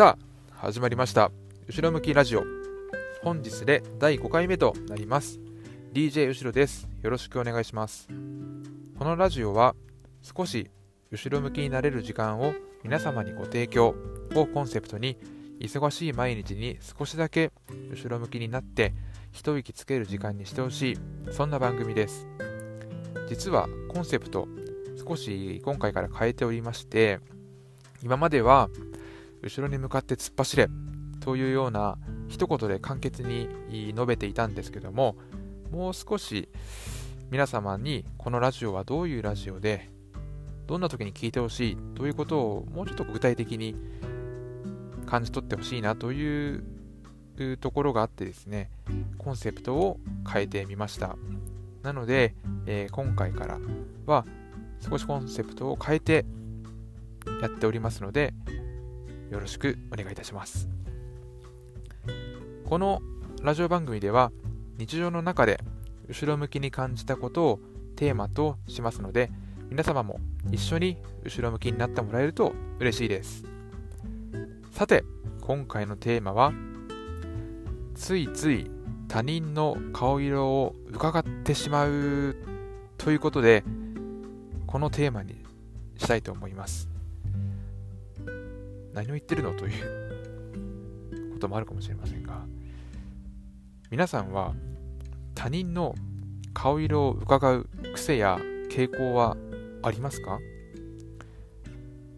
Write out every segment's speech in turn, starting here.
さあ始まりました。後ろ向きラジオ。本日で第5回目となります。DJ 後ろです。よろしくお願いします。このラジオは少し後ろ向きになれる時間を皆様にご提供をコンセプトに忙しい毎日に少しだけ後ろ向きになって一息つける時間にしてほしいそんな番組です。実はコンセプト少し今回から変えておりまして今までは後ろに向かって突っ走れというような一言で簡潔に述べていたんですけどももう少し皆様にこのラジオはどういうラジオでどんな時に聞いてほしいということをもうちょっと具体的に感じ取ってほしいなというところがあってですねコンセプトを変えてみました。なので、えー、今回からは少しコンセプトを変えてやっておりますのでよろしくお願いいたします。このラジオ番組では日常の中で後ろ向きに感じたことをテーマとしますので皆様も一緒に後ろ向きになってもらえると嬉しいです。さて今回のテーマはついつい他人の顔色を伺ってしまうということでこのテーマにしたいと思います。何を言ってるのということもあるかもしれませんが皆さんは他人の顔色を伺う癖や傾向はありますか？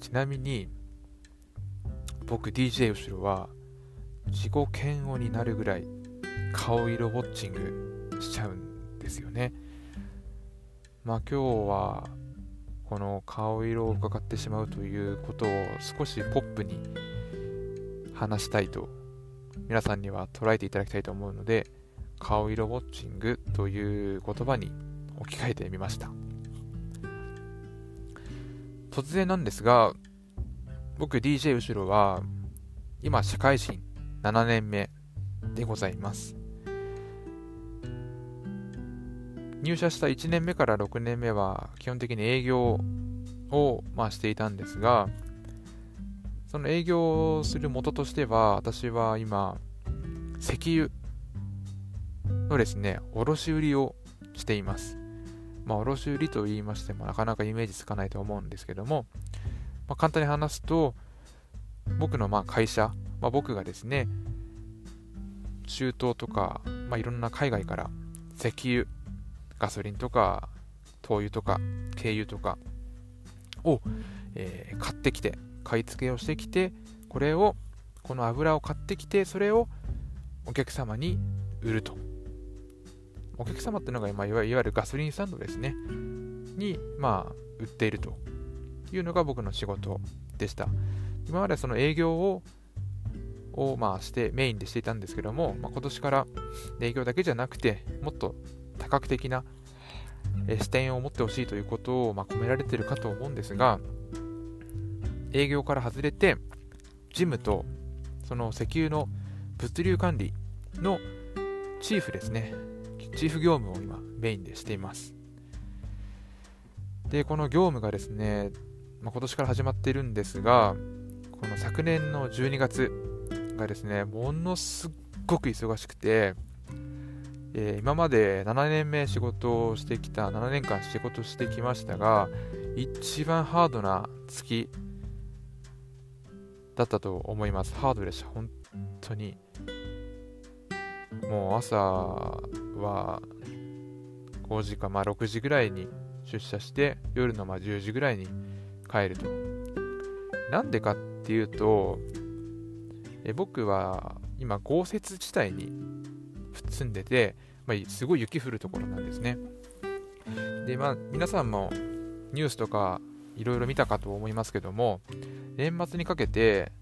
ちなみに僕 DJ 後ろは自己嫌悪になるぐらい顔色ウォッチングしちゃうんですよね。まあ今日はこの顔色を伺ってしまうということを少しポップに話したいと皆さんには捉えていただきたいと思うので顔色ウォッチングという言葉に置き換えてみました。突然なんですが僕 DJ 後ろは今社会人7年目でございます。入社した1年目から6年目は基本的に営業を、まあ、していたんですがその営業をする元としては私は今石油のですね卸売りをしています。まあ卸売と言いましてもなかなかイメージつかないと思うんですけども、まあ、簡単に話すと僕のまあ会社、まあ、僕がですね中東とか、まあ、いろんな海外から石油ガソリンとか灯油とか軽油とかを、えー、買ってきて買い付けをしてきてこれをこの油を買ってきてそれをお客様に売ると。お客様っていうのが、まあ、いわゆるガソリンスタンドですね。に、まあ、売っていると。いうのが僕の仕事でした。今までその営業ををまあしてメインでしていたんですけども、まあ、今年から営業だけじゃなくてもっと多角的な視点を持ってほしいということを、ま込められているかと思うんですが営業から外れてジムとその石油の物流管理のチーフですね。チーフ業務を今メインでしています。でこの業務がですね、まあ、今年から始まっているんですがこの昨年の12月がですねものすっごく忙しくてえー、今まで7年目仕事をしてきた7年間仕事してきましたが一番ハードな月だったと思います。ハードでした。本当に。もう朝は5時かまあ6時ぐらいに出社して夜のまあ10時ぐらいに帰ると。なんでかっていうとえ僕は今豪雪地帯に住んでて、まあ、すごい雪降るところなんですね。で、まあ、皆さんもニュースとかいろいろ見たかと思いますけども、年末にかけて、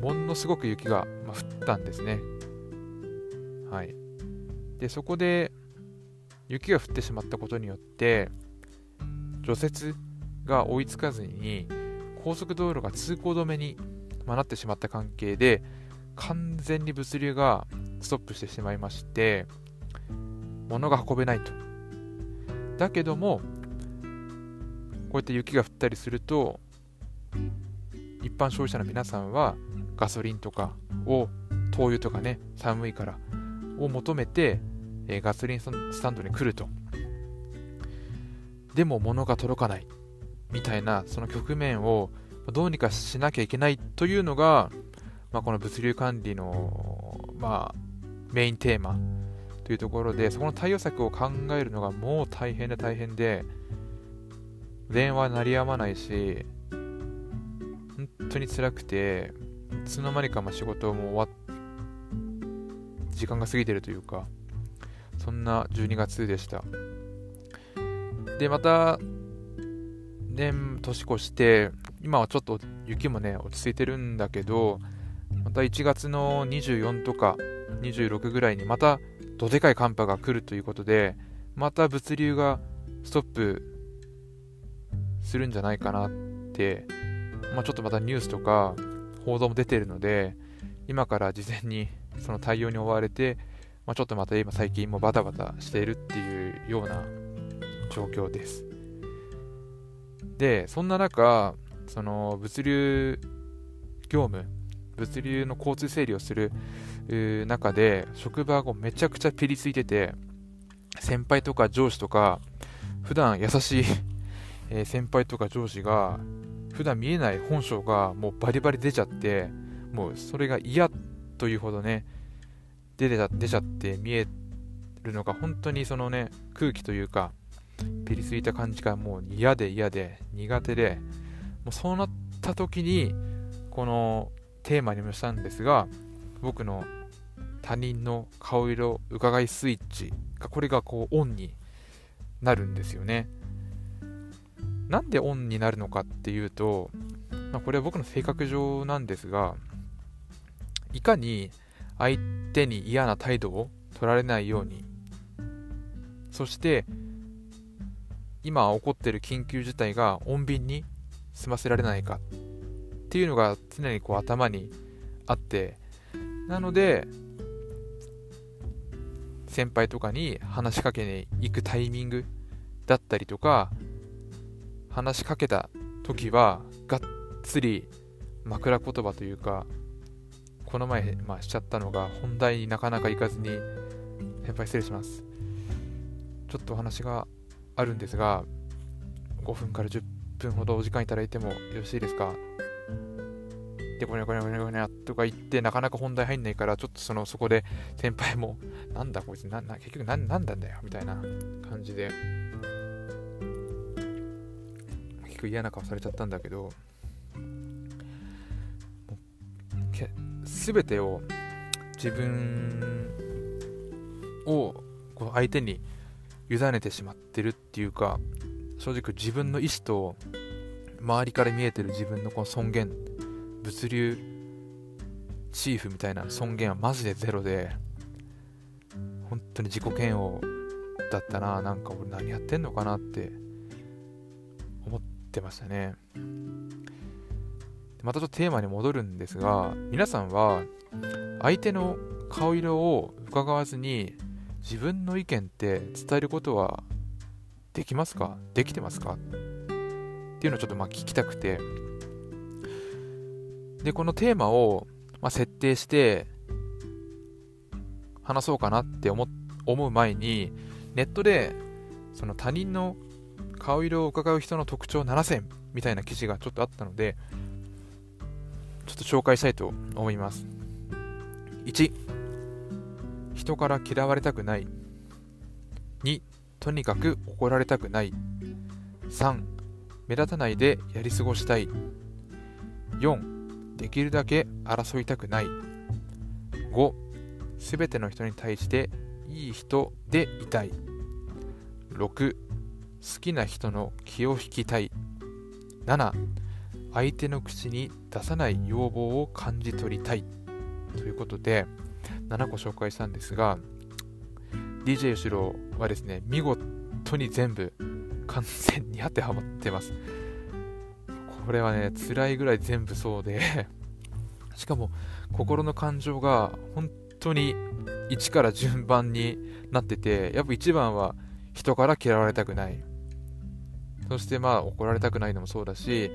ものすごく雪が、降ったんですね。はい。で、そこで雪が降ってしまったことによって、除雪が追いつかずに、高速道路が通行止めにまなってしまった関係で、完全に物流がストップしてしまいまして物が運べないと。だけどもこうやって雪が降ったりすると一般消費者の皆さんはガソリンとかを灯油とかね寒いからを求めて、え、ガソリンスタンドに来ると。でも物が届かないみたいなその局面をどうにかしなきゃいけないというのが、まあ、この物流管理の、まあ、メインテーマというところでそこの対応策を考えるのがもう大変で大変で電話鳴りやまないし本当に辛くていつの間にかま仕事も終わっ時間が過ぎてるというかそんな12月でした。でまた年年越して今はちょっと雪もね落ち着いてるんだけどまた1月の24とか26ぐらいにまたどでかい寒波が来るということでまた物流がストップするんじゃないかなって、まあ、ちょっとまたニュースとか報道も出てるので今から事前にその対応に追われて、まあ、ちょっとまた今最近もバタバタしているっていうような状況です。でそんな中その物流業務物流の交通整理をする中で職場がめちゃくちゃピリついてて先輩とか上司とか普段優しい 先輩とか上司が普段見えない本性がもうバリバリ出ちゃってもうそれが嫌というほどね出て出ちゃって見えるのが本当にそのね空気というかピリついた感じがもう嫌で嫌で苦手でもうそうなった時にこのテーマにもしたんですが僕の他人の顔色伺いスイッチがこれがこうオンになるんですよね。なんでオンになるのかっていうと、まあ、これは僕の性格上なんですがいかに相手に嫌な態度を取られないようにそして今起こっている緊急事態が穏便に済ませられないか。っていうのが常にこう頭にあってなので先輩とかに話しかけに行くタイミングだったりとか話しかけた時はがっつり枕言葉というかこの前、まあ、しちゃったのが本題になかなか行かずに先輩失礼します。ちょっとお話があるんですが5分から10分ほどお時間いただいてもよろしいですか？で、こにゃこにゃこにゃこにゃとか言って、なかなか本題入んないから、ちょっとその、そこで先輩も、なんだこいつ、な、な、結局な、なんだんだよ、みたいな感じで、結構嫌な顔されちゃったんだけど、すべてを自分をこう相手に委ねてしまってるっていうか正直自分の意思と周りから見えてる自分のこの尊厳物流チーフみたいな尊厳はマジでゼロで本当に自己嫌悪だったななんか俺何やってんのかなって思ってましたね。またちょっとテーマに戻るんですが皆さんは相手の顔色を伺わずに自分の意見って伝えることはできますか？できてますか？っていうのをちょっとまあ聞きたくて。でこのテーマをまあ設定して話そうかなって思う前にネットでその他人の顔色を伺う人の特徴7選みたいな記事がちょっとあったのでちょっと紹介したいと思います。1人から嫌われたくない。2とにかく怒られたくない。3目立たないでやり過ごしたい。4できるだけ争いたくない。5すべての人に対していい人でいたい。6好きな人の気を引きたい。7相手の口に出さない要望を感じ取りたい。ということで7個紹介したんですが DJ 後ろはですね見事に全部完全に当てはまってます。これはね辛いぐらい全部そうで。しかも心の感情が本当に1から順番になっててやっぱ1番は人から嫌われたくない。そしてまあ怒られたくないのもそうだし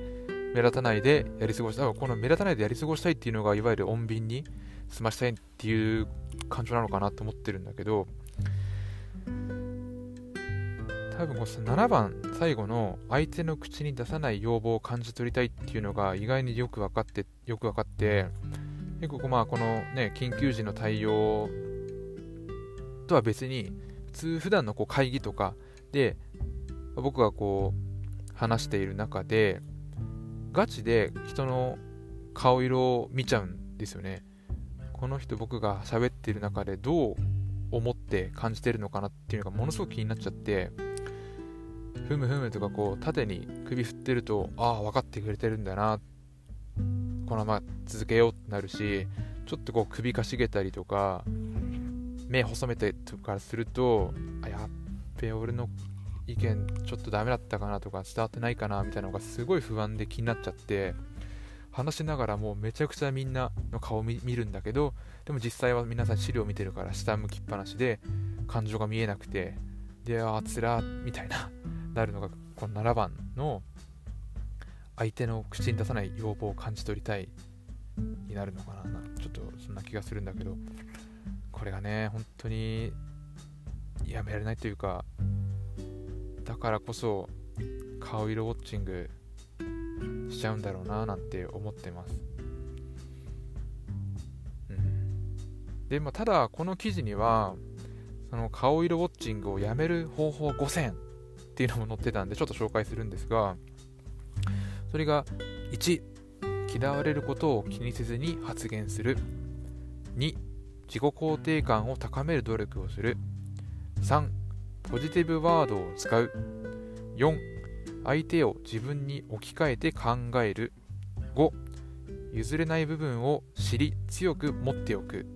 目立たないでやり過ごしたこの目立たないでやり過ごしたいっていうのがいわゆる穏便に済ましたいっていう感情なのかなと思ってるんだけど多分この7番最後の相手の口に出さない要望を感じ取りたいっていうのが意外によく分かってよく分かって結構まあこのね緊急時の対応とは別に普通普段のこう会議とかで僕がこう話している中でガチで人の顔色を見ちゃうんですよね。この人僕が喋ってる中でどう思って感じてるのかなっていうのがものすごく気になっちゃってふむふむとかこう縦に首振ってるとああ分かってくれてるんだな。このまま続けようってなるしちょっとこう首かしげたりとか目細めてとかするとあやっべ俺の意見ちょっとダメだったかなとか伝わってないかなみたいなのがすごい不安で気になっちゃって話しながらもうめちゃくちゃみんなの顔を見るんだけどでも実際は皆さん資料見てるから下向きっぱなしで感情が見えなくてでああつらみたいな。なるのがこの7番の相手の口に出さない要望を感じ取りたいになるのかな。ちょっとそんな気がするんだけどこれがね本当にやめられないというかだからこそ顔色ウォッチングしちゃうんだろうななんて思ってます、うん、で、まあ、ただこの記事にはその顔色ウォッチングをやめる方法5選っていうのも載ってたんでちょっと紹介するんですがそれが1嫌われることを気にせずに発言する。2自己肯定感を高める努力をする。3ポジティブワードを使う。4相手を自分に置き換えて考える。5譲れない部分を知り強く持っておく。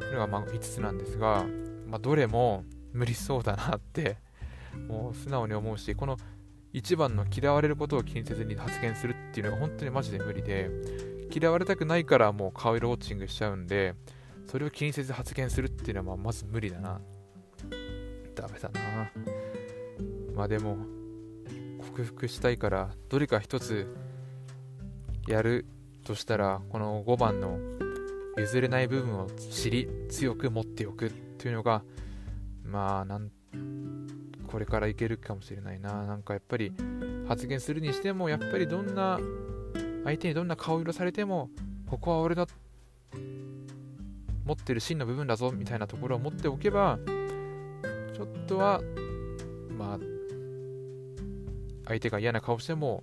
というのがま5つなんですが、まあ、どれも無理そうだなってもう素直に思うしこの1番の嫌われることを気にせずに発言するっていうのが本当にマジで無理で嫌われたくないからもう顔色ウォッチングしちゃうんでそれを気にせず発言するっていうのはまず無理だな。ダメだな。まあでも克服したいからどれか一つやるとしたらこの5番の譲れない部分を知り強く持っておくっていうのがまあなんこれからいけるかもしれないな。なんかやっぱり発言するにしてもやっぱりどんな相手にどんな顔色されてもここは俺の持ってる真の部分だぞみたいなところを持っておけばちょっとはまあ相手が嫌な顔しても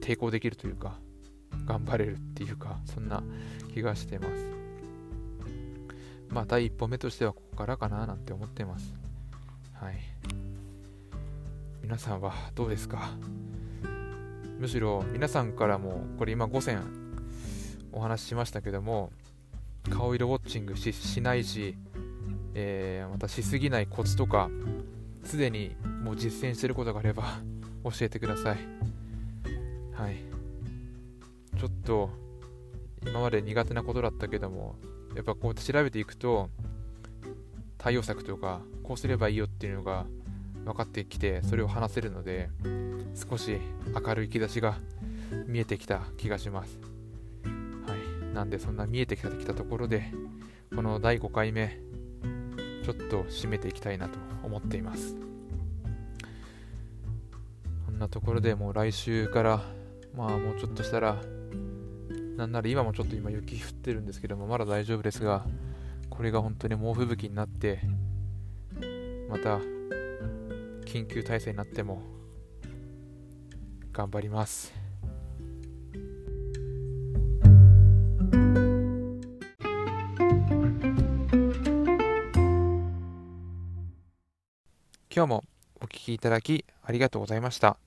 抵抗できるというか頑張れるっていうかそんな気がしてます。まあ第一歩目としてはここからかななんて思ってますはい。皆さんはどうですか？むしろ皆さんからもこれ今5選お話ししましたけども顔色ウォッチングしないし、えー、またしすぎないコツとかすでにもう実践してることがあれば教えてください。はい。ちょっと今まで苦手なことだったけどもやっぱこうやって調べていくと対応策とかこうすればいいよっていうのが分かってきてそれを話せるので少し明るい兆しが見えてきた気がします。はい。なんでそんな見えてきたきたところでこの第5回目ちょっと締めていきたいなと思っています。こんなところでもう来週からまあもうちょっとしたらなんなら今もちょっと今雪降ってるんですけどもまだ大丈夫ですがこれが本当に猛吹雪になってまた緊急体制になっても頑張ります。今日もお聴きいただきありがとうございました。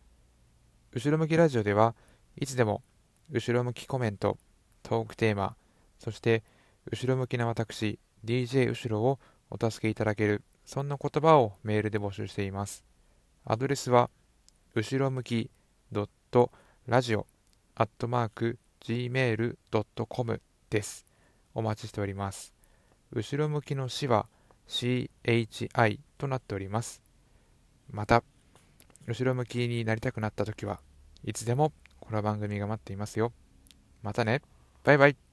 後ろ向きラジオではいつでも後ろ向きコメントトークテーマそして後ろ向きな私 DJ 後ろをお助けいただけるそんな言葉をメールで募集していますアドレスは後ろ向き .radio.gmail.com ですお待ちしております後ろ向きの死は CHI となっておりますまた後ろ向きになりたくなった時はいつでもこホラー番組が待っていますよ。またね。バイバイ。